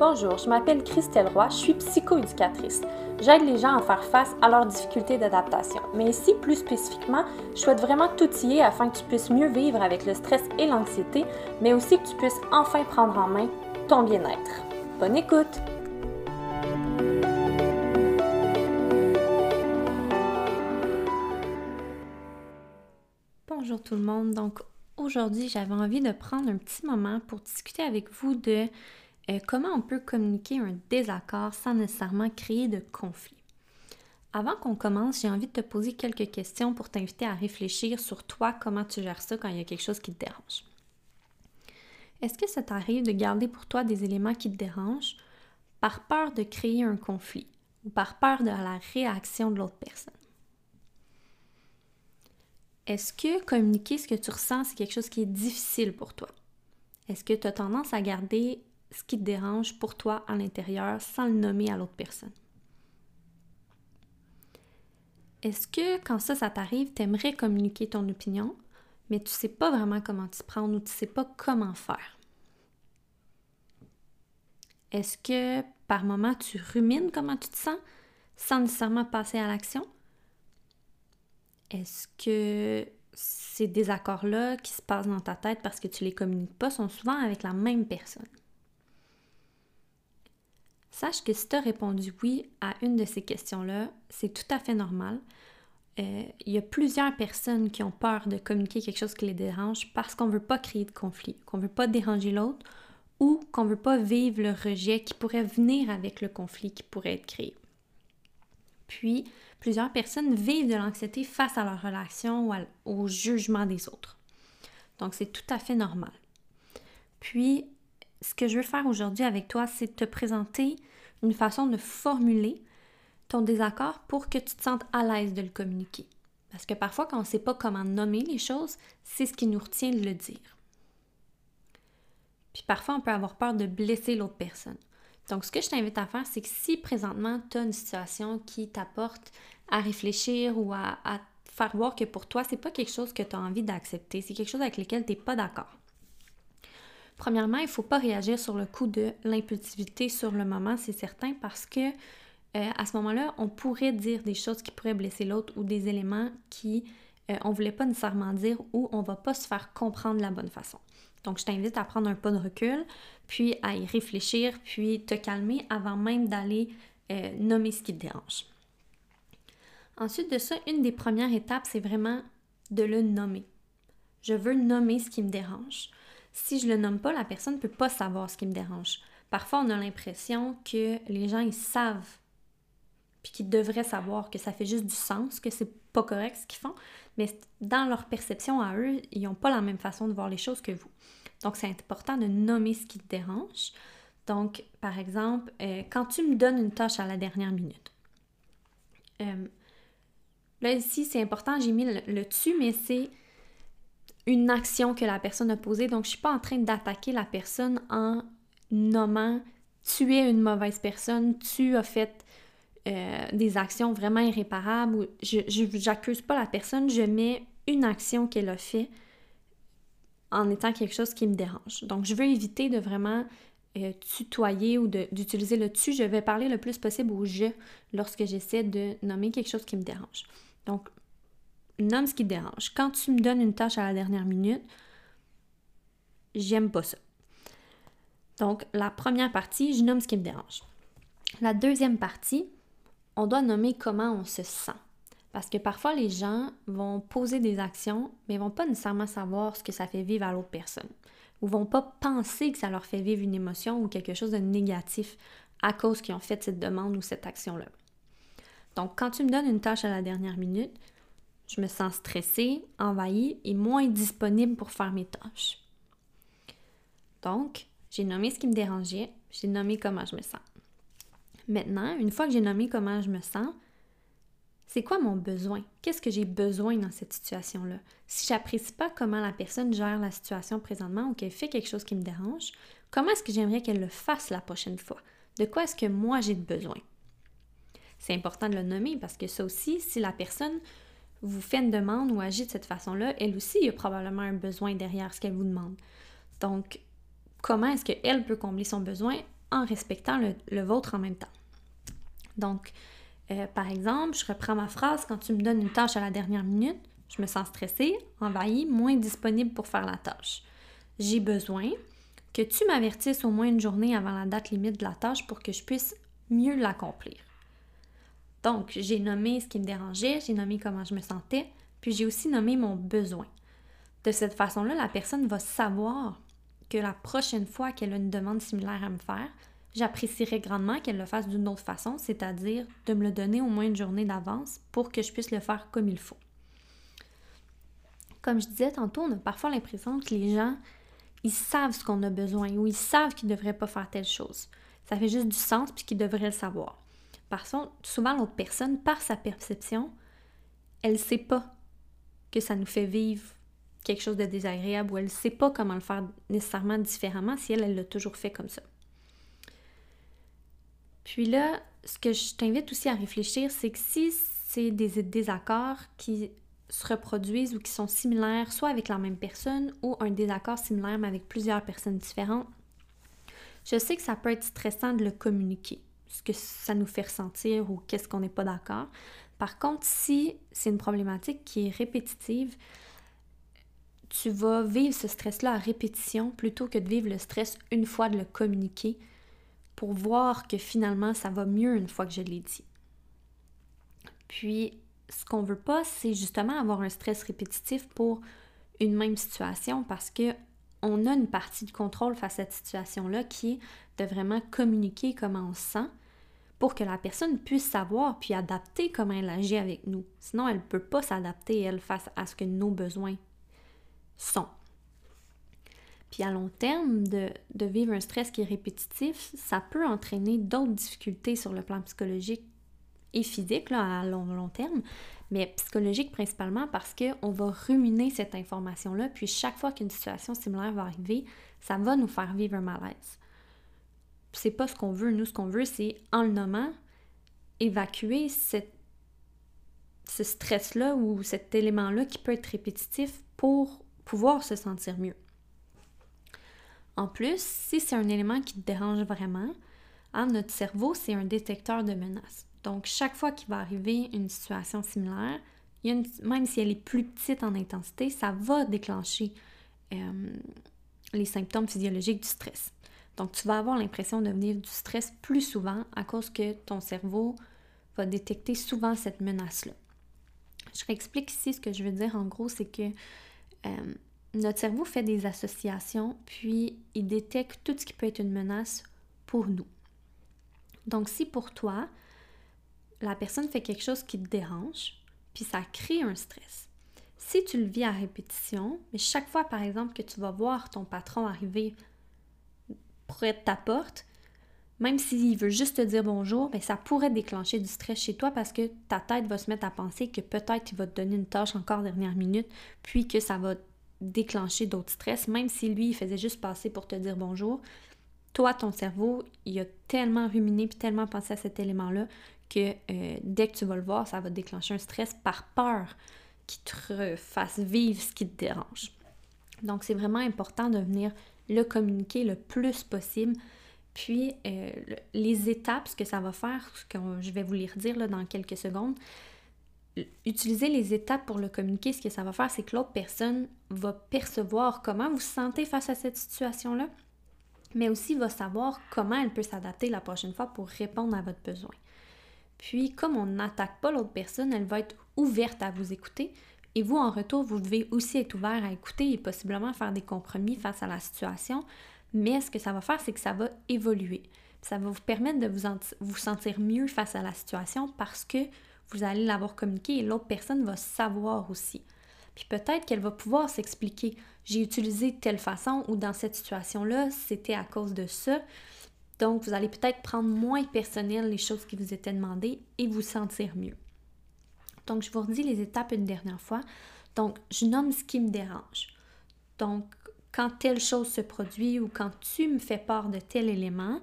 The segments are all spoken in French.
Bonjour, je m'appelle Christelle Roy, je suis psychoéducatrice. J'aide les gens à faire face à leurs difficultés d'adaptation. Mais ici, plus spécifiquement, je souhaite vraiment t'outiller afin que tu puisses mieux vivre avec le stress et l'anxiété, mais aussi que tu puisses enfin prendre en main ton bien-être. Bonne écoute! Bonjour tout le monde. Donc aujourd'hui, j'avais envie de prendre un petit moment pour discuter avec vous de euh, comment on peut communiquer un désaccord sans nécessairement créer de conflit? Avant qu'on commence, j'ai envie de te poser quelques questions pour t'inviter à réfléchir sur toi, comment tu gères ça quand il y a quelque chose qui te dérange. Est-ce que ça t'arrive de garder pour toi des éléments qui te dérangent par peur de créer un conflit ou par peur de la réaction de l'autre personne? Est-ce que communiquer ce que tu ressens, c'est quelque chose qui est difficile pour toi? Est-ce que tu as tendance à garder ce qui te dérange pour toi à l'intérieur sans le nommer à l'autre personne. Est-ce que quand ça, ça t'arrive, tu aimerais communiquer ton opinion, mais tu sais pas vraiment comment t'y prendre ou tu sais pas comment faire? Est-ce que par moment tu rumines comment tu te sens sans nécessairement passer à l'action? Est-ce que ces désaccords-là qui se passent dans ta tête parce que tu les communiques pas sont souvent avec la même personne? Sache que si tu as répondu oui à une de ces questions-là, c'est tout à fait normal. Euh, il y a plusieurs personnes qui ont peur de communiquer quelque chose qui les dérange parce qu'on ne veut pas créer de conflit, qu'on ne veut pas déranger l'autre ou qu'on ne veut pas vivre le rejet qui pourrait venir avec le conflit qui pourrait être créé. Puis, plusieurs personnes vivent de l'anxiété face à leur relation ou au jugement des autres. Donc, c'est tout à fait normal. Puis, ce que je veux faire aujourd'hui avec toi, c'est te présenter une façon de formuler ton désaccord pour que tu te sentes à l'aise de le communiquer. Parce que parfois, quand on ne sait pas comment nommer les choses, c'est ce qui nous retient de le dire. Puis parfois, on peut avoir peur de blesser l'autre personne. Donc, ce que je t'invite à faire, c'est que si présentement, tu as une situation qui t'apporte à réfléchir ou à, faire voir que pour toi, c'est pas quelque chose que tu as envie d'accepter, c'est quelque chose avec lequel tu n'es pas d'accord. Premièrement, il ne faut pas réagir sur le coup de l'impulsivité sur le moment, c'est certain, parce que euh, à ce moment-là, on pourrait dire des choses qui pourraient blesser l'autre ou des éléments qui euh, on ne voulait pas nécessairement dire ou on ne va pas se faire comprendre de la bonne façon. Donc, je t'invite à prendre un pas de recul, puis à y réfléchir, puis te calmer avant même d'aller euh, nommer ce qui te dérange. Ensuite de ça, une des premières étapes, c'est vraiment de le nommer. Je veux nommer ce qui me dérange si je le nomme pas, la personne ne peut pas savoir ce qui me dérange. Parfois, on a l'impression que les gens, ils savent, puis qu'ils devraient savoir que ça fait juste du sens, que c'est pas correct ce qu'ils font, mais dans leur perception à eux, ils n'ont pas la même façon de voir les choses que vous. Donc, c'est important de nommer ce qui te dérange. Donc, par exemple, euh, quand tu me donnes une tâche à la dernière minute, euh, là ici, c'est important, j'ai mis le, le tu, mais c'est une action que la personne a posée. Donc, je suis pas en train d'attaquer la personne en nommant tu es une mauvaise personne, tu as fait euh, des actions vraiment irréparables. je n'accuse pas la personne, je mets une action qu'elle a fait en étant quelque chose qui me dérange. Donc, je veux éviter de vraiment euh, tutoyer ou d'utiliser le tu. Je vais parler le plus possible au je lorsque j'essaie de nommer quelque chose qui me dérange. Donc, nomme ce qui te dérange. Quand tu me donnes une tâche à la dernière minute, j'aime pas ça. Donc, la première partie, je nomme ce qui me dérange. La deuxième partie, on doit nommer comment on se sent. Parce que parfois, les gens vont poser des actions, mais vont pas nécessairement savoir ce que ça fait vivre à l'autre personne. Ou vont pas penser que ça leur fait vivre une émotion ou quelque chose de négatif à cause qu'ils ont fait cette demande ou cette action-là. Donc, quand tu me donnes une tâche à la dernière minute, je me sens stressée, envahie et moins disponible pour faire mes tâches. Donc, j'ai nommé ce qui me dérangeait, j'ai nommé comment je me sens. Maintenant, une fois que j'ai nommé comment je me sens, c'est quoi mon besoin? Qu'est-ce que j'ai besoin dans cette situation-là? Si j'apprécie pas comment la personne gère la situation présentement ou qu'elle fait quelque chose qui me dérange, comment est-ce que j'aimerais qu'elle le fasse la prochaine fois? De quoi est-ce que moi j'ai besoin? C'est important de le nommer parce que ça aussi, si la personne vous fait une demande ou agit de cette façon-là, elle aussi a probablement un besoin derrière ce qu'elle vous demande. Donc, comment est-ce qu'elle peut combler son besoin? en respectant le, vôtre en même temps? Donc, euh, par exemple, je reprends ma phrase, quand tu me donnes une tâche à la dernière minute, je me sens stressée, envahie, moins disponible pour faire la tâche. J'ai besoin que tu m'avertisses au moins une journée avant la date limite de la tâche pour que je puisse mieux l'accomplir. Donc, j'ai nommé ce qui me dérangeait, j'ai nommé comment je me sentais, puis j'ai aussi nommé mon besoin. De cette façon-là, la personne va savoir que la prochaine fois qu'elle a une demande similaire à me faire, j'apprécierais grandement qu'elle le fasse d'une autre façon, c'est-à-dire de me le donner au moins une journée d'avance pour que je puisse le faire comme il faut. Comme je disais tantôt, on a parfois l'impression que les gens, ils savent ce qu'on a besoin ou ils savent qu'ils ne devraient pas faire telle chose. Ça fait juste du sens puis qu'ils devraient le savoir. Par contre, souvent l'autre personne, par sa perception, elle ne sait pas que ça nous fait vivre quelque chose de désagréable ou elle ne sait pas comment le faire nécessairement différemment si elle, elle l'a toujours fait comme ça. Puis là, ce que je t'invite aussi à réfléchir, c'est que si c'est des désaccords qui se reproduisent ou qui sont similaires, soit avec la même personne ou un désaccord similaire mais avec plusieurs personnes différentes, je sais que ça peut être stressant de le communiquer, ce que ça nous fait ressentir ou qu'est-ce qu'on n'est pas d'accord. Par contre, si c'est une problématique qui est répétitive, tu vas vivre ce stress-là à répétition plutôt que de vivre le stress une fois de le communiquer pour voir que finalement ça va mieux une fois que je l'ai dit. Puis, ce qu'on veut pas, c'est justement avoir un stress répétitif pour une même situation parce que on a une partie du contrôle face à cette situation-là qui est de vraiment communiquer comment on se sent pour que la personne puisse savoir puis adapter comment elle agit avec nous. Sinon, elle ne peut pas s'adapter, elle, face à ce que nos besoins sont. Puis à long terme, de, vivre un stress qui est répétitif, ça peut entraîner d'autres difficultés sur le plan psychologique et physique là, à long, long terme, mais psychologique principalement parce qu'on va ruminer cette information-là, puis chaque fois qu'une situation similaire va arriver, ça va nous faire vivre un malaise. C'est pas ce qu'on veut. Nous, ce qu'on veut, c'est en le nommant, évacuer cette, ce stress-là ou cet élément-là qui peut être répétitif pour pouvoir se sentir mieux. En plus, si c'est un élément qui te dérange vraiment, hein, notre cerveau, c'est un détecteur de menaces. Donc, chaque fois qu'il va arriver une situation similaire, même si elle est plus petite en intensité, ça va déclencher euh, les symptômes physiologiques du stress. Donc, tu vas avoir l'impression de venir du stress plus souvent à cause que ton cerveau va détecter souvent cette menace-là. Je réexplique ici ce que je veux dire en gros, c'est que euh, notre cerveau fait des associations, puis il détecte tout ce qui peut être une menace pour nous. Donc, si pour toi, la personne fait quelque chose qui te dérange, puis ça crée un stress. Si tu le vis à répétition, mais chaque fois, par exemple, que tu vas voir ton patron arriver près de ta porte, même s'il veut juste te dire bonjour, ben ça pourrait déclencher du stress chez toi parce que ta tête va se mettre à penser que peut-être il va te donner une tâche encore dernière minute, puis que ça va déclencher d'autres stress, même si lui, il faisait juste passer pour te dire bonjour. Toi, ton cerveau, il a tellement ruminé puis tellement pensé à cet élément-là que euh, dès que tu vas le voir, ça va déclencher un stress par peur qui te fasse vivre ce qui te dérange. Donc, c'est vraiment important de venir le communiquer le plus possible. Puis, euh, les étapes, ce que ça va faire, ce que je vais vous les redire dans quelques secondes, utiliser les étapes pour le communiquer, ce que ça va faire, c'est que l'autre personne va percevoir comment vous vous sentez face à cette situation-là, mais aussi va savoir comment elle peut s'adapter la prochaine fois pour répondre à votre besoin. Puis, comme on n'attaque pas l'autre personne, elle va être ouverte à vous écouter. Et vous, en retour, vous devez aussi être ouvert à écouter et possiblement faire des compromis face à la situation. Mais ce que ça va faire, c'est que ça va évoluer. Ça va vous permettre de vous, sentir mieux face à la situation parce que vous allez l'avoir communiqué et l'autre personne va savoir aussi. Puis peut-être qu'elle va pouvoir s'expliquer. J'ai utilisé telle façon ou dans cette situation-là, c'était à cause de ça. Donc, vous allez peut-être prendre moins personnel les choses qui vous étaient demandées et vous sentir mieux. Donc, je vous redis les étapes une dernière fois. Donc, je nomme ce qui me dérange. Donc, quand telle chose se produit ou quand tu me fais part de tel élément.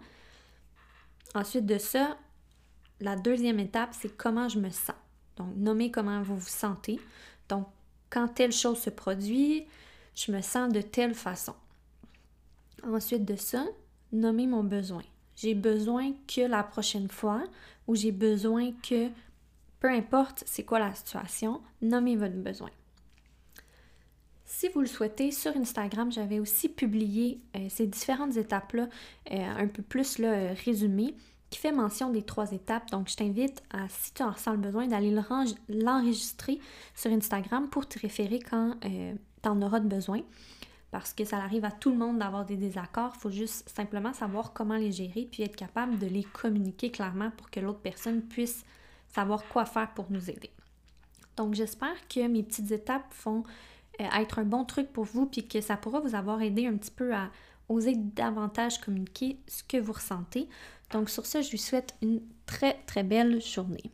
Ensuite de ça, la deuxième étape, c'est comment je me sens. Donc, nommer comment vous vous sentez. Donc, quand telle chose se produit, je me sens de telle façon. Ensuite de ça, nommer mon besoin. j'ai besoin que la prochaine fois ou j'ai besoin que, peu importe c'est quoi la situation, nommez votre besoin. Si vous le souhaitez, sur Instagram, j'avais aussi publié euh, ces différentes étapes-là, euh, un peu plus là, résumées, qui fait mention des trois étapes. Donc, je t'invite à, si tu en ressens le besoin, d'aller l'enregistrer sur Instagram pour te référer quand euh, tu en auras de besoin. Parce que ça arrive à tout le monde d'avoir des désaccords. Il faut juste simplement savoir comment les gérer puis être capable de les communiquer clairement pour que l'autre personne puisse savoir quoi faire pour nous aider. Donc, j'espère que mes petites étapes vont euh, être un bon truc pour vous puis que ça pourra vous avoir aidé un petit peu à oser davantage communiquer ce que vous ressentez. Donc sur ce, je vous souhaite une très très belle journée.